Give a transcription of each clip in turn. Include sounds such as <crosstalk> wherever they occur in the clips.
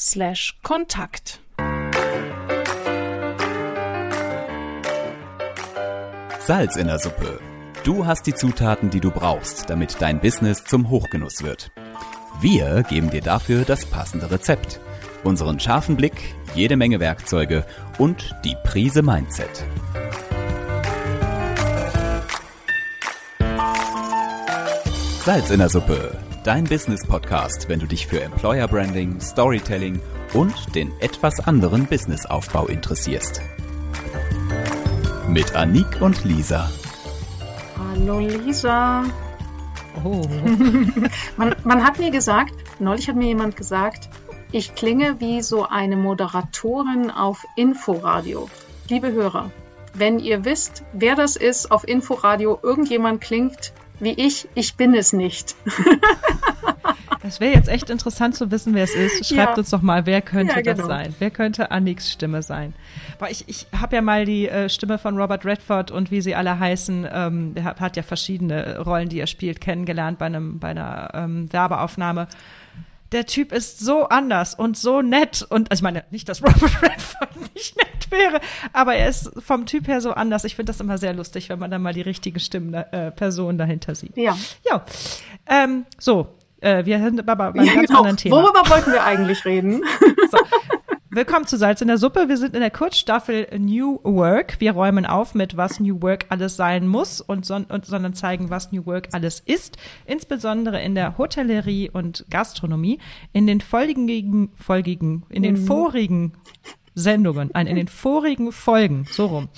slash Kontakt. Salz in der Suppe. Du hast die Zutaten, die du brauchst, damit dein Business zum Hochgenuss wird. Wir geben dir dafür das passende Rezept, unseren scharfen Blick, jede Menge Werkzeuge und die Prise Mindset. Salz in der Suppe, dein Business-Podcast, wenn du dich für Employer Branding, Storytelling und den etwas anderen Businessaufbau interessierst mit Anik und Lisa. Hallo Lisa. Oh. <laughs> man, man hat mir gesagt, neulich hat mir jemand gesagt, ich klinge wie so eine Moderatorin auf Inforadio. Liebe Hörer, wenn ihr wisst, wer das ist auf Inforadio, irgendjemand klingt wie ich, ich bin es nicht. <laughs> Das wäre jetzt echt interessant zu wissen, wer es ist. Schreibt ja. uns doch mal, wer könnte ja, genau. das sein? Wer könnte Anniks Stimme sein? Boah, ich ich habe ja mal die äh, Stimme von Robert Redford und wie sie alle heißen, ähm, der hat, ja verschiedene Rollen, die er spielt, kennengelernt bei einem bei einer ähm, Werbeaufnahme der Typ ist so anders und so nett und also ich meine nicht, dass Robert <laughs> Redford nicht nett wäre, aber er ist vom Typ her so anders. Ich finde das immer sehr lustig, wenn man dann mal die richtige Stimme äh, Person dahinter sieht. Ja. Ja. Ähm, so, äh, wir sind aber beim ja, ganz genau. anderen Thema. Worüber wollten wir eigentlich reden? <laughs> So. Willkommen zu Salz in der Suppe. Wir sind in der Kurzstaffel New Work. Wir räumen auf mit, was New Work alles sein muss und, son und sondern zeigen, was New Work alles ist, insbesondere in der Hotellerie und Gastronomie. In den folgigen, folgigen, in den mhm. vorigen Sendungen, nein, in den vorigen Folgen, so rum,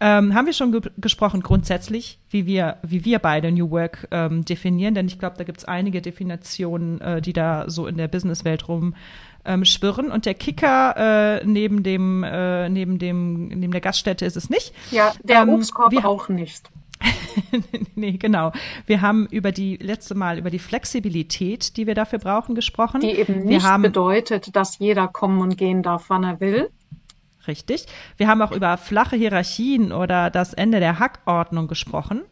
ähm, haben wir schon ge gesprochen grundsätzlich, wie wir, wie wir beide New Work ähm, definieren, denn ich glaube, da gibt es einige Definitionen, äh, die da so in der Businesswelt rum ähm, schwirren. Und der Kicker äh, neben dem, äh, neben dem, neben der Gaststätte ist es nicht. Ja, der ähm, Obstkorb wir, auch nicht. <laughs> nee, genau. Wir haben über die letzte Mal über die Flexibilität, die wir dafür brauchen, gesprochen. Die eben nicht haben, bedeutet, dass jeder kommen und gehen darf, wann er will. Richtig. Wir haben auch über flache Hierarchien oder das Ende der Hackordnung gesprochen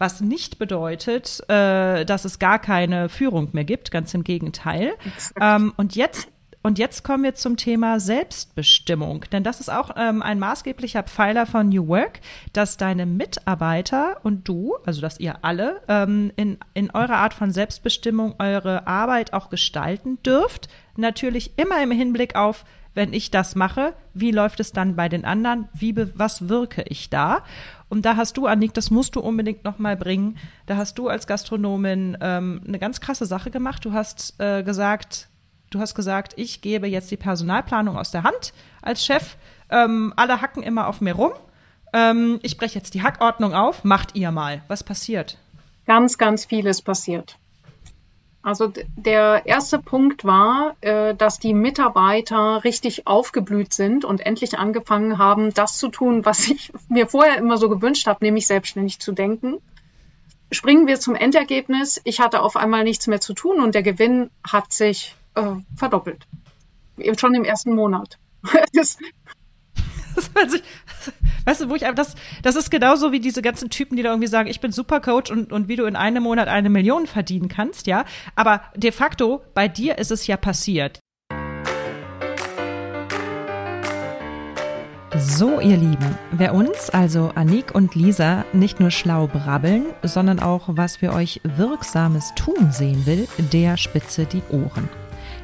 was nicht bedeutet, äh, dass es gar keine Führung mehr gibt, ganz im Gegenteil. Ähm, und jetzt und jetzt kommen wir zum Thema Selbstbestimmung, denn das ist auch ähm, ein maßgeblicher Pfeiler von New Work, dass deine Mitarbeiter und du, also dass ihr alle ähm, in, in eurer Art von Selbstbestimmung eure Arbeit auch gestalten dürft. Natürlich immer im Hinblick auf, wenn ich das mache, wie läuft es dann bei den anderen? Wie was wirke ich da? Und da hast du, Annik, das musst du unbedingt nochmal bringen. Da hast du als Gastronomin ähm, eine ganz krasse Sache gemacht. Du hast äh, gesagt, du hast gesagt, ich gebe jetzt die Personalplanung aus der Hand als Chef. Ähm, alle hacken immer auf mir rum. Ähm, ich breche jetzt die Hackordnung auf. Macht ihr mal. Was passiert? Ganz, ganz vieles passiert. Also der erste Punkt war, äh, dass die Mitarbeiter richtig aufgeblüht sind und endlich angefangen haben, das zu tun, was ich <laughs> mir vorher immer so gewünscht habe, nämlich selbstständig zu denken. Springen wir zum Endergebnis. Ich hatte auf einmal nichts mehr zu tun und der Gewinn hat sich äh, verdoppelt. Schon im ersten Monat. <laughs> das, <laughs> weißt du, wo ich das, das ist genauso wie diese ganzen Typen, die da irgendwie sagen, ich bin Supercoach und, und wie du in einem Monat eine Million verdienen kannst, ja. Aber de facto, bei dir ist es ja passiert. So, ihr Lieben, wer uns, also Anik und Lisa, nicht nur schlau brabbeln, sondern auch was für euch Wirksames tun sehen will, der spitze die Ohren.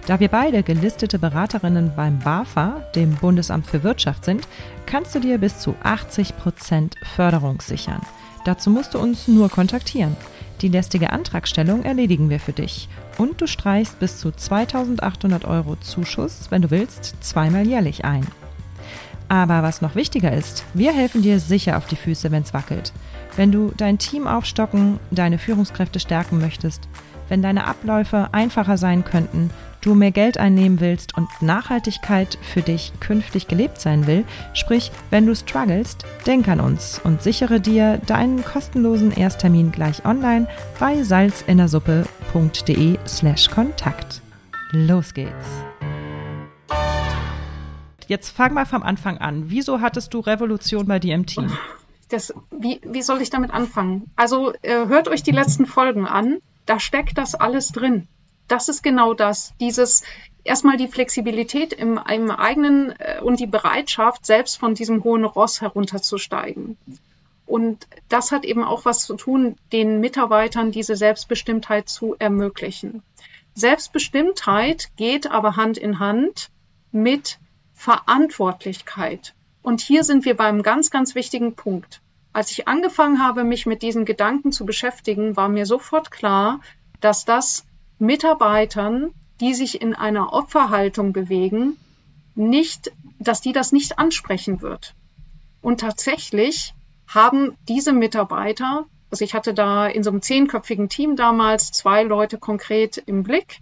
Da wir beide gelistete Beraterinnen beim BAFA, dem Bundesamt für Wirtschaft, sind, kannst du dir bis zu 80 Prozent Förderung sichern. Dazu musst du uns nur kontaktieren. Die lästige Antragstellung erledigen wir für dich. Und du streichst bis zu 2800 Euro Zuschuss, wenn du willst, zweimal jährlich ein. Aber was noch wichtiger ist, wir helfen dir sicher auf die Füße, wenn es wackelt. Wenn du dein Team aufstocken, deine Führungskräfte stärken möchtest, wenn deine Abläufe einfacher sein könnten du mehr Geld einnehmen willst und Nachhaltigkeit für dich künftig gelebt sein will, sprich, wenn du strugglest, denk an uns und sichere dir deinen kostenlosen Ersttermin gleich online bei salzinnersuppe.de slash Kontakt. Los geht's! Jetzt fang mal vom Anfang an. Wieso hattest du Revolution bei dir im Team? Das, wie, wie soll ich damit anfangen? Also äh, hört euch die letzten Folgen an. Da steckt das alles drin. Das ist genau das. Dieses erstmal die Flexibilität im, im eigenen äh, und die Bereitschaft, selbst von diesem hohen Ross herunterzusteigen. Und das hat eben auch was zu tun, den Mitarbeitern diese Selbstbestimmtheit zu ermöglichen. Selbstbestimmtheit geht aber Hand in Hand mit Verantwortlichkeit. Und hier sind wir beim ganz, ganz wichtigen Punkt. Als ich angefangen habe, mich mit diesen Gedanken zu beschäftigen, war mir sofort klar, dass das Mitarbeitern, die sich in einer Opferhaltung bewegen, nicht, dass die das nicht ansprechen wird. Und tatsächlich haben diese Mitarbeiter, also ich hatte da in so einem zehnköpfigen Team damals zwei Leute konkret im Blick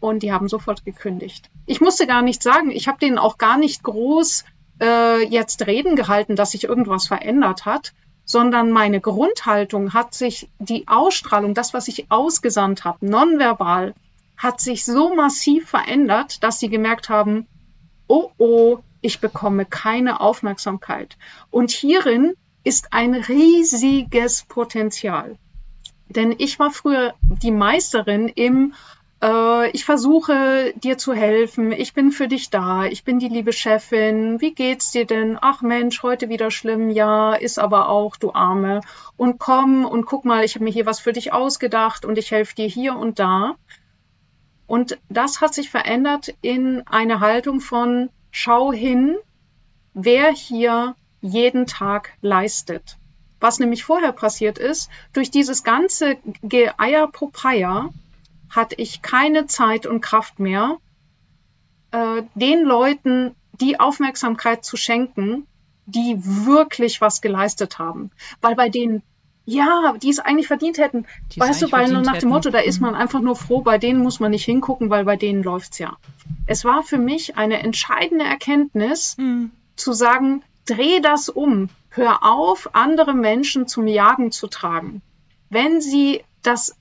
und die haben sofort gekündigt. Ich musste gar nichts sagen. Ich habe denen auch gar nicht groß äh, jetzt Reden gehalten, dass sich irgendwas verändert hat, sondern meine Grundhaltung hat sich, die Ausstrahlung, das, was ich ausgesandt habe, nonverbal, hat sich so massiv verändert, dass sie gemerkt haben, oh oh, ich bekomme keine Aufmerksamkeit. Und hierin ist ein riesiges Potenzial. Denn ich war früher die Meisterin im äh, ich versuche dir zu helfen, ich bin für dich da, ich bin die liebe Chefin, wie geht's dir denn? Ach Mensch, heute wieder schlimm, ja, ist aber auch, du Arme. Und komm und guck mal, ich habe mir hier was für dich ausgedacht und ich helfe dir hier und da. Und das hat sich verändert in eine Haltung von schau hin, wer hier jeden Tag leistet. Was nämlich vorher passiert ist, durch dieses ganze Geeier Popeye hatte ich keine Zeit und Kraft mehr, äh, den Leuten die Aufmerksamkeit zu schenken, die wirklich was geleistet haben. Weil bei denen, ja, die es eigentlich verdient hätten, die weißt du, weil nach dem Motto, da ist man einfach nur froh, bei denen muss man nicht hingucken, weil bei denen läuft's ja. Es war für mich eine entscheidende Erkenntnis, mhm. zu sagen, dreh das um. Hör auf, andere Menschen zum Jagen zu tragen. Wenn sie das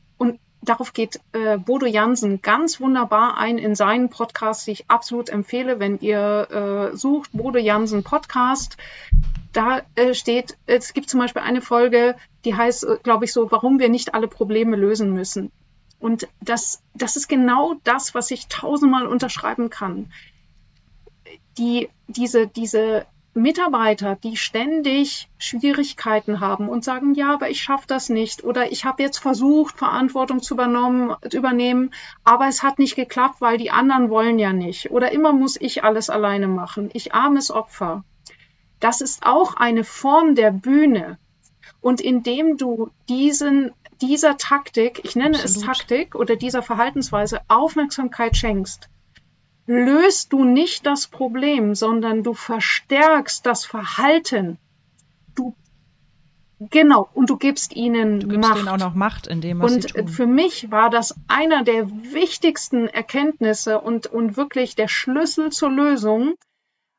darauf geht äh, Bodo Jansen ganz wunderbar ein in seinen Podcast, die ich absolut empfehle, wenn ihr äh, sucht, Bodo Jansen Podcast. Da äh, steht, es gibt zum Beispiel eine Folge, die heißt, äh, glaube ich, so, warum wir nicht alle Probleme lösen müssen. Und das, das ist genau das, was ich tausendmal unterschreiben kann. Die, diese, diese Mitarbeiter, die ständig Schwierigkeiten haben und sagen, ja, aber ich schaffe das nicht oder ich habe jetzt versucht, Verantwortung zu übernehmen, aber es hat nicht geklappt, weil die anderen wollen ja nicht oder immer muss ich alles alleine machen. Ich armes Opfer. Das ist auch eine Form der Bühne. Und indem du diesen, dieser Taktik, ich nenne Absolut. es Taktik oder dieser Verhaltensweise Aufmerksamkeit schenkst, löst du nicht das Problem, sondern du verstärkst das Verhalten. Du Genau, und du gibst ihnen du gibst Macht. Ihnen auch noch Macht in dem, was und sie tun. für mich war das einer der wichtigsten Erkenntnisse und, und wirklich der Schlüssel zur Lösung,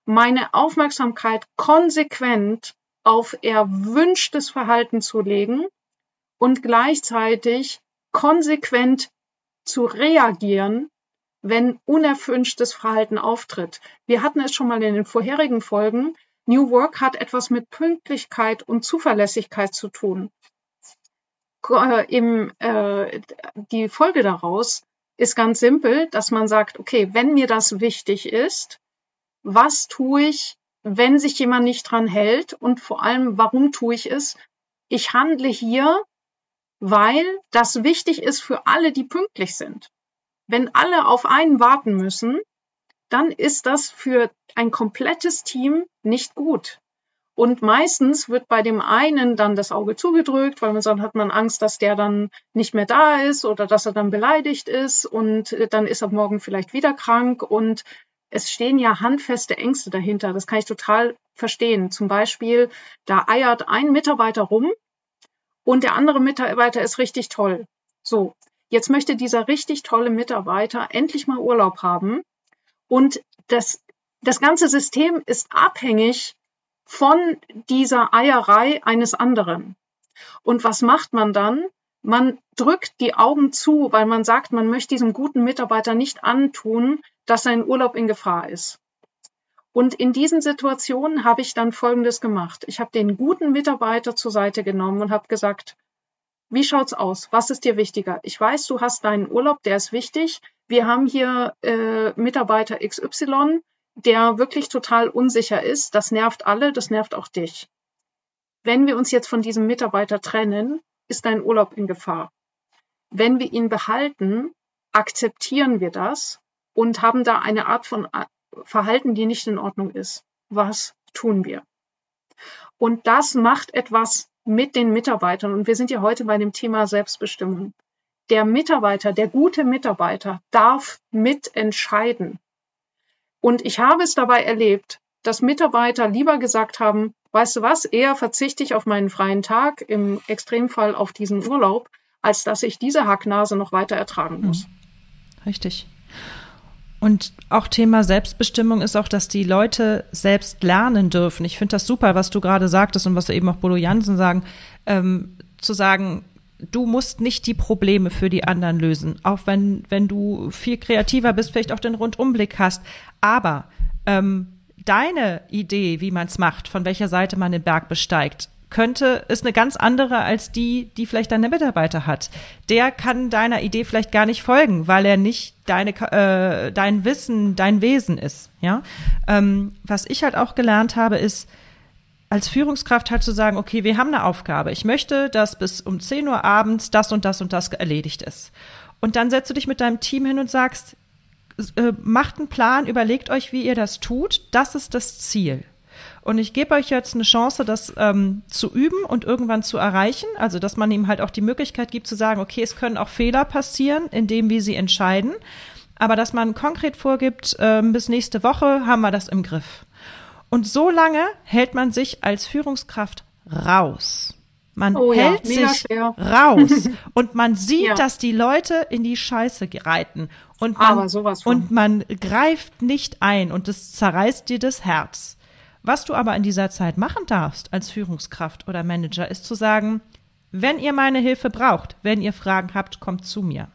meine Aufmerksamkeit konsequent auf erwünschtes Verhalten zu legen und gleichzeitig konsequent zu reagieren, wenn unerwünschtes Verhalten auftritt. Wir hatten es schon mal in den vorherigen Folgen. New Work hat etwas mit Pünktlichkeit und Zuverlässigkeit zu tun. Äh, Im, äh, die Folge daraus ist ganz simpel, dass man sagt, okay, wenn mir das wichtig ist, was tue ich, wenn sich jemand nicht dran hält und vor allem, warum tue ich es? Ich handle hier, weil das wichtig ist für alle, die pünktlich sind wenn alle auf einen warten müssen, dann ist das für ein komplettes Team nicht gut. Und meistens wird bei dem einen dann das Auge zugedrückt, weil man dann hat man Angst, dass der dann nicht mehr da ist oder dass er dann beleidigt ist und dann ist er morgen vielleicht wieder krank und es stehen ja handfeste Ängste dahinter. Das kann ich total verstehen. Zum Beispiel, da eiert ein Mitarbeiter rum und der andere Mitarbeiter ist richtig toll. So, Jetzt möchte dieser richtig tolle Mitarbeiter endlich mal Urlaub haben und das, das ganze System ist abhängig von dieser Eierei eines anderen. Und was macht man dann? Man drückt die Augen zu, weil man sagt, man möchte diesem guten Mitarbeiter nicht antun, dass sein Urlaub in Gefahr ist. Und in diesen Situationen habe ich dann Folgendes gemacht. Ich habe den guten Mitarbeiter zur Seite genommen und habe gesagt, wie schaut's aus? Was ist dir wichtiger? Ich weiß, du hast deinen Urlaub, der ist wichtig. Wir haben hier äh, Mitarbeiter XY, der wirklich total unsicher ist. Das nervt alle, das nervt auch dich. Wenn wir uns jetzt von diesem Mitarbeiter trennen, ist dein Urlaub in Gefahr. Wenn wir ihn behalten, akzeptieren wir das und haben da eine Art von äh, Verhalten, die nicht in Ordnung ist. Was tun wir? Und das macht etwas mit den Mitarbeitern. Und wir sind ja heute bei dem Thema Selbstbestimmung. Der Mitarbeiter, der gute Mitarbeiter darf mitentscheiden. Und ich habe es dabei erlebt, dass Mitarbeiter lieber gesagt haben, weißt du was, eher verzichte ich auf meinen freien Tag, im Extremfall auf diesen Urlaub, als dass ich diese Hacknase noch weiter ertragen muss. Hm. Richtig. Und auch Thema Selbstbestimmung ist auch, dass die Leute selbst lernen dürfen. Ich finde das super, was du gerade sagtest und was eben auch Bodo Jansen sagen, ähm, zu sagen, du musst nicht die Probleme für die anderen lösen, auch wenn, wenn du viel kreativer bist, vielleicht auch den Rundumblick hast. Aber ähm, deine Idee, wie man es macht, von welcher Seite man den Berg besteigt, könnte, ist eine ganz andere als die, die vielleicht deine Mitarbeiter hat. Der kann deiner Idee vielleicht gar nicht folgen, weil er nicht deine, äh, dein Wissen, dein Wesen ist. Ja, ähm, was ich halt auch gelernt habe, ist als Führungskraft halt zu sagen, okay, wir haben eine Aufgabe. Ich möchte, dass bis um 10 Uhr abends das und das und das erledigt ist. Und dann setzt du dich mit deinem Team hin und sagst, äh, macht einen Plan, überlegt euch, wie ihr das tut. Das ist das Ziel. Und ich gebe euch jetzt eine Chance, das ähm, zu üben und irgendwann zu erreichen. Also, dass man ihm halt auch die Möglichkeit gibt zu sagen, okay, es können auch Fehler passieren, in dem, wie sie entscheiden. Aber dass man konkret vorgibt, äh, bis nächste Woche haben wir das im Griff. Und so lange hält man sich als Führungskraft raus. Man oh, hält ja, sich schwer. raus <laughs> und man sieht, ja. dass die Leute in die Scheiße reiten und man, und man greift nicht ein und es zerreißt dir das Herz. Was du aber in dieser Zeit machen darfst als Führungskraft oder Manager, ist zu sagen, wenn ihr meine Hilfe braucht, wenn ihr Fragen habt, kommt zu mir.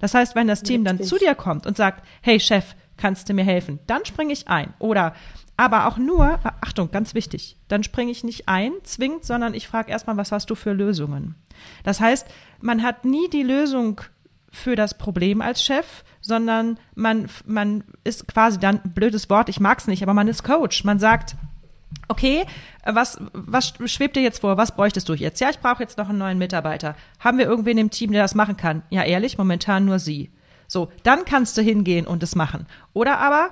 Das heißt, wenn das Team dann zu dir kommt und sagt, hey Chef, kannst du mir helfen? Dann springe ich ein. Oder aber auch nur, Achtung, ganz wichtig, dann springe ich nicht ein, zwingend, sondern ich frage erstmal, was hast du für Lösungen? Das heißt, man hat nie die Lösung für das Problem als Chef, sondern man, man ist quasi dann, blödes Wort, ich mag es nicht, aber man ist Coach. Man sagt, okay, was, was schwebt dir jetzt vor? Was bräuchtest du jetzt? Ja, ich brauche jetzt noch einen neuen Mitarbeiter. Haben wir irgendwen im Team, der das machen kann? Ja, ehrlich, momentan nur sie. So, dann kannst du hingehen und es machen. Oder aber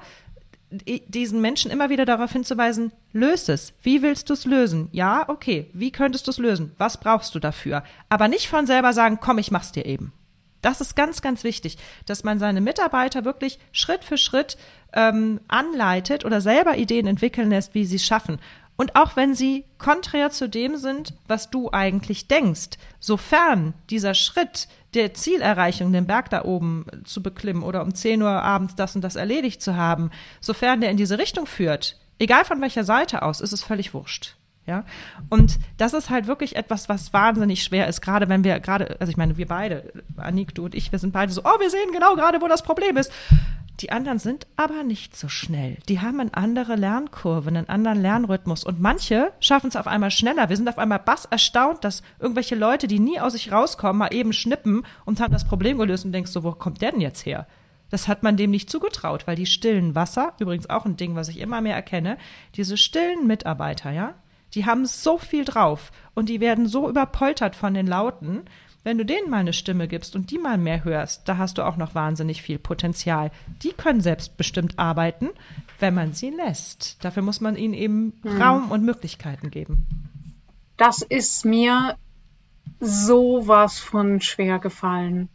diesen Menschen immer wieder darauf hinzuweisen, löse es. Wie willst du es lösen? Ja, okay. Wie könntest du es lösen? Was brauchst du dafür? Aber nicht von selber sagen, komm, ich mach's dir eben. Das ist ganz, ganz wichtig, dass man seine Mitarbeiter wirklich Schritt für Schritt ähm, anleitet oder selber Ideen entwickeln lässt, wie sie es schaffen. Und auch wenn sie konträr zu dem sind, was du eigentlich denkst, sofern dieser Schritt der Zielerreichung, den Berg da oben zu beklimmen oder um 10 Uhr abends das und das erledigt zu haben, sofern der in diese Richtung führt, egal von welcher Seite aus, ist es völlig wurscht. Ja, und das ist halt wirklich etwas, was wahnsinnig schwer ist, gerade wenn wir gerade, also ich meine, wir beide, Anik, du und ich, wir sind beide so, oh, wir sehen genau gerade, wo das Problem ist. Die anderen sind aber nicht so schnell. Die haben eine andere Lernkurve, einen anderen Lernrhythmus. Und manche schaffen es auf einmal schneller. Wir sind auf einmal bass erstaunt, dass irgendwelche Leute, die nie aus sich rauskommen, mal eben schnippen und haben das Problem gelöst und denkst so, wo kommt der denn jetzt her? Das hat man dem nicht zugetraut, weil die stillen Wasser, übrigens auch ein Ding, was ich immer mehr erkenne, diese stillen Mitarbeiter, ja, die haben so viel drauf und die werden so überpoltert von den Lauten, wenn du denen mal eine Stimme gibst und die mal mehr hörst, da hast du auch noch wahnsinnig viel Potenzial. Die können selbstbestimmt arbeiten, wenn man sie lässt. Dafür muss man ihnen eben hm. Raum und Möglichkeiten geben. Das ist mir sowas von schwer gefallen.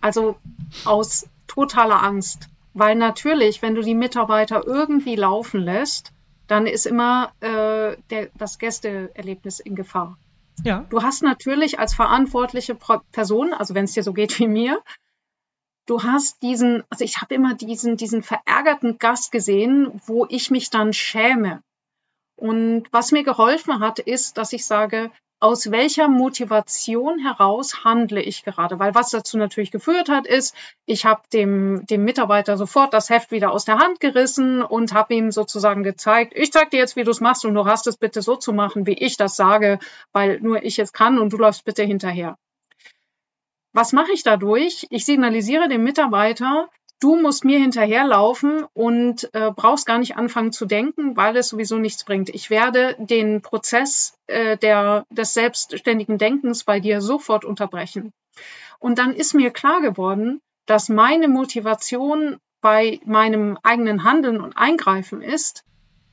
Also aus totaler Angst. Weil natürlich, wenn du die Mitarbeiter irgendwie laufen lässt, dann ist immer äh, der, das Gästeerlebnis in Gefahr. Ja. Du hast natürlich als verantwortliche Person, also wenn es dir so geht wie mir, du hast diesen, also ich habe immer diesen, diesen verärgerten Gast gesehen, wo ich mich dann schäme. Und was mir geholfen hat, ist, dass ich sage, aus welcher Motivation heraus handle ich gerade? Weil was dazu natürlich geführt hat, ist, ich habe dem, dem Mitarbeiter sofort das Heft wieder aus der Hand gerissen und habe ihm sozusagen gezeigt, ich zeig dir jetzt, wie du es machst und du hast es bitte so zu machen, wie ich das sage, weil nur ich es kann und du läufst bitte hinterher. Was mache ich dadurch? Ich signalisiere dem Mitarbeiter, du musst mir hinterherlaufen und äh, brauchst gar nicht anfangen zu denken, weil es sowieso nichts bringt. Ich werde den Prozess äh, der, des selbstständigen Denkens bei dir sofort unterbrechen. Und dann ist mir klar geworden, dass meine Motivation bei meinem eigenen Handeln und Eingreifen ist,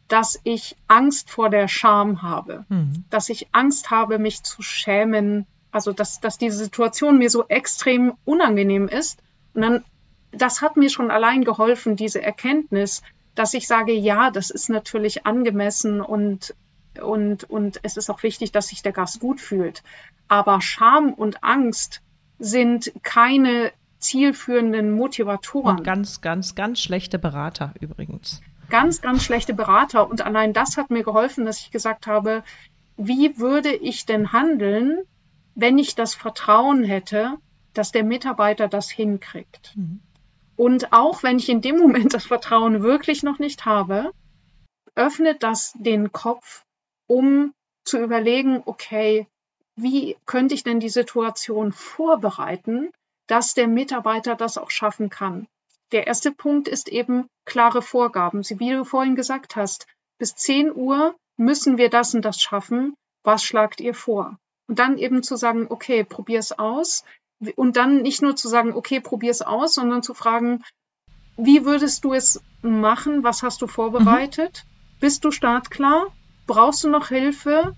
dass ich Angst vor der Scham habe, mhm. dass ich Angst habe, mich zu schämen, also dass, dass diese Situation mir so extrem unangenehm ist. Und dann, das hat mir schon allein geholfen, diese Erkenntnis, dass ich sage, ja, das ist natürlich angemessen und, und, und es ist auch wichtig, dass sich der Gast gut fühlt. Aber Scham und Angst sind keine zielführenden Motivatoren. Und ganz, ganz, ganz schlechte Berater übrigens. Ganz, ganz schlechte Berater. Und allein das hat mir geholfen, dass ich gesagt habe, wie würde ich denn handeln, wenn ich das Vertrauen hätte, dass der Mitarbeiter das hinkriegt. Mhm. Und auch wenn ich in dem Moment das Vertrauen wirklich noch nicht habe, öffnet das den Kopf, um zu überlegen, okay, wie könnte ich denn die Situation vorbereiten, dass der Mitarbeiter das auch schaffen kann. Der erste Punkt ist eben klare Vorgaben. Wie du vorhin gesagt hast, bis 10 Uhr müssen wir das und das schaffen. Was schlagt ihr vor? Und dann eben zu sagen, okay, probier es aus. Und dann nicht nur zu sagen, okay, probier es aus, sondern zu fragen, wie würdest du es machen? Was hast du vorbereitet? Mhm. Bist du startklar? Brauchst du noch Hilfe?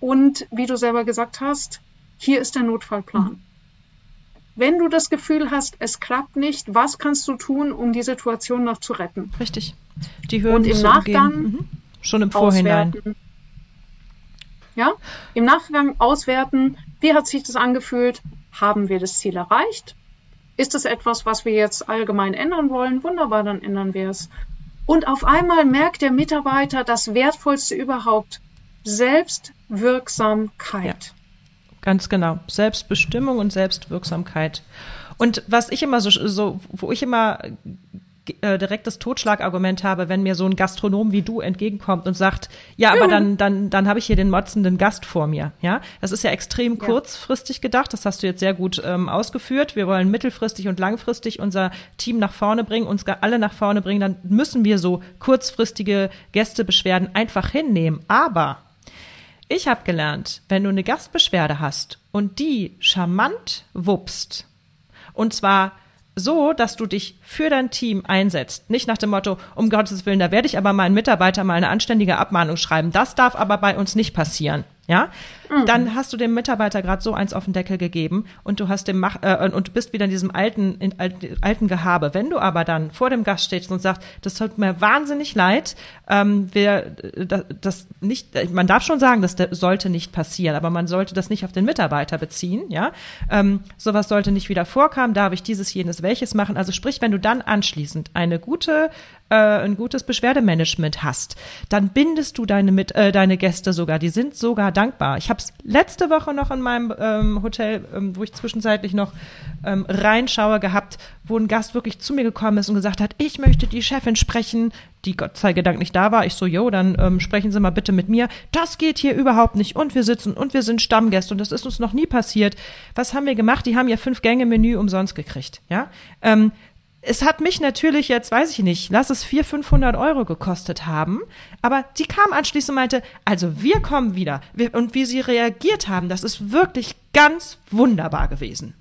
Und wie du selber gesagt hast, hier ist der Notfallplan. Mhm. Wenn du das Gefühl hast, es klappt nicht, was kannst du tun, um die Situation noch zu retten? Richtig. Die Hürden Und im Nachgang mhm. schon im Vorhinein. Auswerten ja, im Nachgang auswerten, wie hat sich das angefühlt? Haben wir das Ziel erreicht? Ist es etwas, was wir jetzt allgemein ändern wollen? Wunderbar, dann ändern wir es. Und auf einmal merkt der Mitarbeiter das Wertvollste überhaupt, Selbstwirksamkeit. Ja, ganz genau. Selbstbestimmung und Selbstwirksamkeit. Und was ich immer so, so wo ich immer äh, direkt das Totschlagargument habe, wenn mir so ein Gastronom wie du entgegenkommt und sagt, ja, aber mhm. dann, dann, dann habe ich hier den motzenden Gast vor mir. Ja, das ist ja extrem ja. kurzfristig gedacht. Das hast du jetzt sehr gut ähm, ausgeführt. Wir wollen mittelfristig und langfristig unser Team nach vorne bringen, uns alle nach vorne bringen. Dann müssen wir so kurzfristige Gästebeschwerden einfach hinnehmen. Aber ich habe gelernt, wenn du eine Gastbeschwerde hast und die charmant wuppst, und zwar so, dass du dich für dein Team einsetzt. Nicht nach dem Motto, um Gottes Willen, da werde ich aber meinen Mitarbeiter mal eine anständige Abmahnung schreiben. Das darf aber bei uns nicht passieren ja, mhm. dann hast du dem Mitarbeiter gerade so eins auf den Deckel gegeben und du hast dem Mach äh, und du bist wieder in diesem alten in alten Gehabe. Wenn du aber dann vor dem Gast stehst und sagst, das tut mir wahnsinnig leid, ähm, wir das, das nicht, man darf schon sagen, das sollte nicht passieren, aber man sollte das nicht auf den Mitarbeiter beziehen, ja. Ähm, sowas sollte nicht wieder vorkommen. Darf ich dieses jenes welches machen? Also sprich, wenn du dann anschließend eine gute äh, ein gutes Beschwerdemanagement hast, dann bindest du deine mit äh, deine Gäste sogar. Die sind sogar dankbar. Ich habe es letzte Woche noch in meinem ähm, Hotel, ähm, wo ich zwischenzeitlich noch ähm, reinschaue, gehabt, wo ein Gast wirklich zu mir gekommen ist und gesagt hat, ich möchte die Chefin sprechen, die Gott sei Dank nicht da war. Ich so, jo, dann ähm, sprechen Sie mal bitte mit mir. Das geht hier überhaupt nicht. Und wir sitzen und wir sind Stammgäste und das ist uns noch nie passiert. Was haben wir gemacht? Die haben ja fünf Gänge Menü umsonst gekriegt. Ja. Ähm, es hat mich natürlich jetzt, weiß ich nicht, lass es 400, 500 Euro gekostet haben. Aber die kam anschließend und meinte, also wir kommen wieder. Und wie sie reagiert haben, das ist wirklich ganz wunderbar gewesen.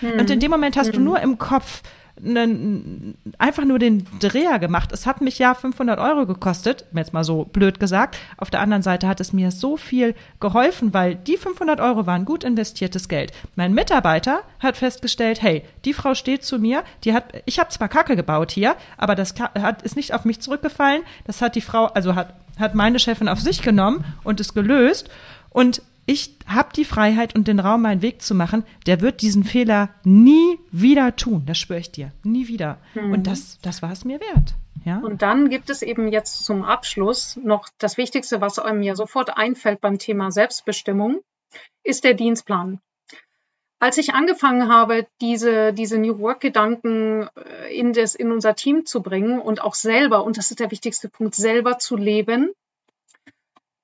Hm. Und in dem Moment hast hm. du nur im Kopf, einen, einfach nur den Dreher gemacht. Es hat mich ja 500 Euro gekostet, jetzt mal so blöd gesagt. Auf der anderen Seite hat es mir so viel geholfen, weil die 500 Euro waren gut investiertes Geld. Mein Mitarbeiter hat festgestellt, hey, die Frau steht zu mir, die hat, ich habe zwar Kacke gebaut hier, aber das hat, ist nicht auf mich zurückgefallen. Das hat die Frau, also hat, hat meine Chefin auf sich genommen und es gelöst. Und ich habe die Freiheit und den Raum, meinen Weg zu machen, der wird diesen Fehler nie wieder tun. Das schwöre ich dir. Nie wieder. Mhm. Und das, das war es mir wert. Ja? Und dann gibt es eben jetzt zum Abschluss noch das Wichtigste, was einem ja sofort einfällt beim Thema Selbstbestimmung, ist der Dienstplan. Als ich angefangen habe, diese, diese New Work-Gedanken äh, in, in unser Team zu bringen und auch selber, und das ist der wichtigste Punkt, selber zu leben,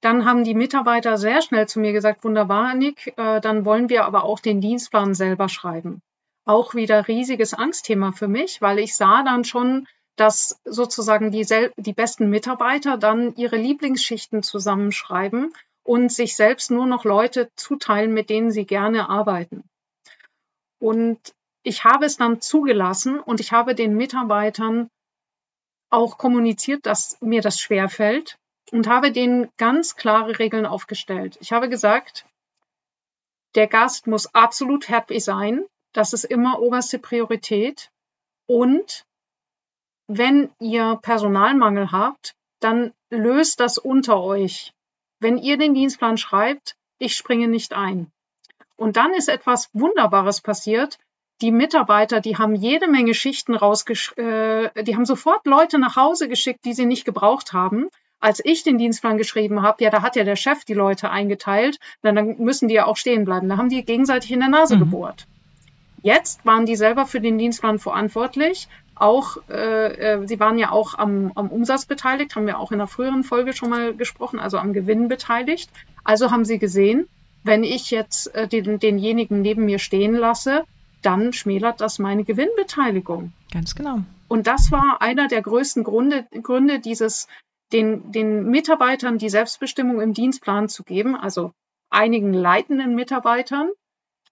dann haben die Mitarbeiter sehr schnell zu mir gesagt, wunderbar, Nick, äh, dann wollen wir aber auch den Dienstplan selber schreiben. Auch wieder riesiges Angstthema für mich, weil ich sah dann schon, dass sozusagen die, die besten Mitarbeiter dann ihre Lieblingsschichten zusammenschreiben und sich selbst nur noch Leute zuteilen, mit denen sie gerne arbeiten. Und ich habe es dann zugelassen und ich habe den Mitarbeitern auch kommuniziert, dass mir das schwer fällt und habe denen ganz klare Regeln aufgestellt. Ich habe gesagt, der Gast muss absolut happy sein. Das ist immer oberste Priorität. Und wenn ihr Personalmangel habt, dann löst das unter euch. Wenn ihr den Dienstplan schreibt, ich springe nicht ein. Und dann ist etwas Wunderbares passiert. Die Mitarbeiter, die haben jede Menge Schichten rausgeschickt, äh, die haben sofort Leute nach Hause geschickt, die sie nicht gebraucht haben. Als ich den Dienstplan geschrieben habe, ja, da hat ja der Chef die Leute eingeteilt, dann müssen die ja auch stehen bleiben. Da haben die gegenseitig in der Nase mhm. gebohrt. Jetzt waren die selber für den Dienstplan verantwortlich. Auch, äh, äh, sie waren ja auch am, am Umsatz beteiligt, haben wir auch in der früheren Folge schon mal gesprochen, also am Gewinn beteiligt. Also haben sie gesehen, wenn ich jetzt äh, den, denjenigen neben mir stehen lasse, dann schmälert das meine Gewinnbeteiligung. Ganz genau. Und das war einer der größten Gründe, Gründe dieses, den, den Mitarbeitern die Selbstbestimmung im Dienstplan zu geben, also einigen leitenden Mitarbeitern,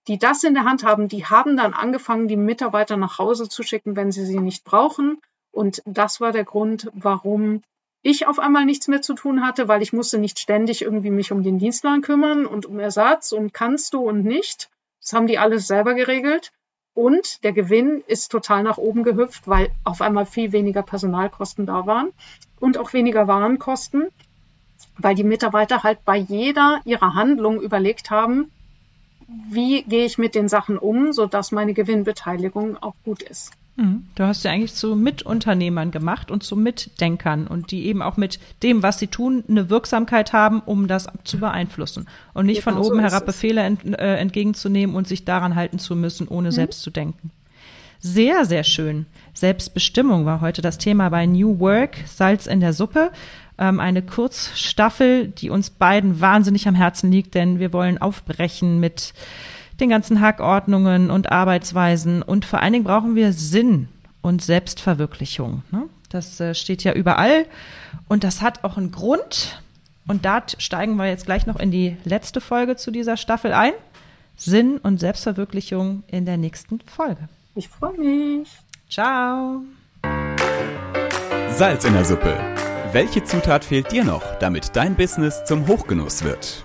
die das in der Hand haben, die haben dann angefangen, die Mitarbeiter nach Hause zu schicken, wenn sie sie nicht brauchen. Und das war der Grund, warum ich auf einmal nichts mehr zu tun hatte, weil ich musste nicht ständig irgendwie mich um den Dienstplan kümmern und um Ersatz und kannst du und nicht. Das haben die alles selber geregelt. Und der Gewinn ist total nach oben gehüpft, weil auf einmal viel weniger Personalkosten da waren und auch weniger Warenkosten, weil die Mitarbeiter halt bei jeder ihrer Handlung überlegt haben, wie gehe ich mit den Sachen um, sodass meine Gewinnbeteiligung auch gut ist. Mhm. Du hast ja eigentlich zu Mitunternehmern gemacht und zu Mitdenkern und die eben auch mit dem, was sie tun, eine Wirksamkeit haben, um das zu beeinflussen und nicht genau von oben so herab Befehle ent, äh, entgegenzunehmen und sich daran halten zu müssen, ohne mhm. selbst zu denken. Sehr, sehr schön. Selbstbestimmung war heute das Thema bei New Work, Salz in der Suppe. Ähm, eine Kurzstaffel, die uns beiden wahnsinnig am Herzen liegt, denn wir wollen aufbrechen mit den ganzen Hackordnungen und Arbeitsweisen. Und vor allen Dingen brauchen wir Sinn und Selbstverwirklichung. Ne? Das äh, steht ja überall. Und das hat auch einen Grund. Und da steigen wir jetzt gleich noch in die letzte Folge zu dieser Staffel ein. Sinn und Selbstverwirklichung in der nächsten Folge. Ich freue mich. Ciao. Salz in der Suppe. Welche Zutat fehlt dir noch, damit dein Business zum Hochgenuss wird?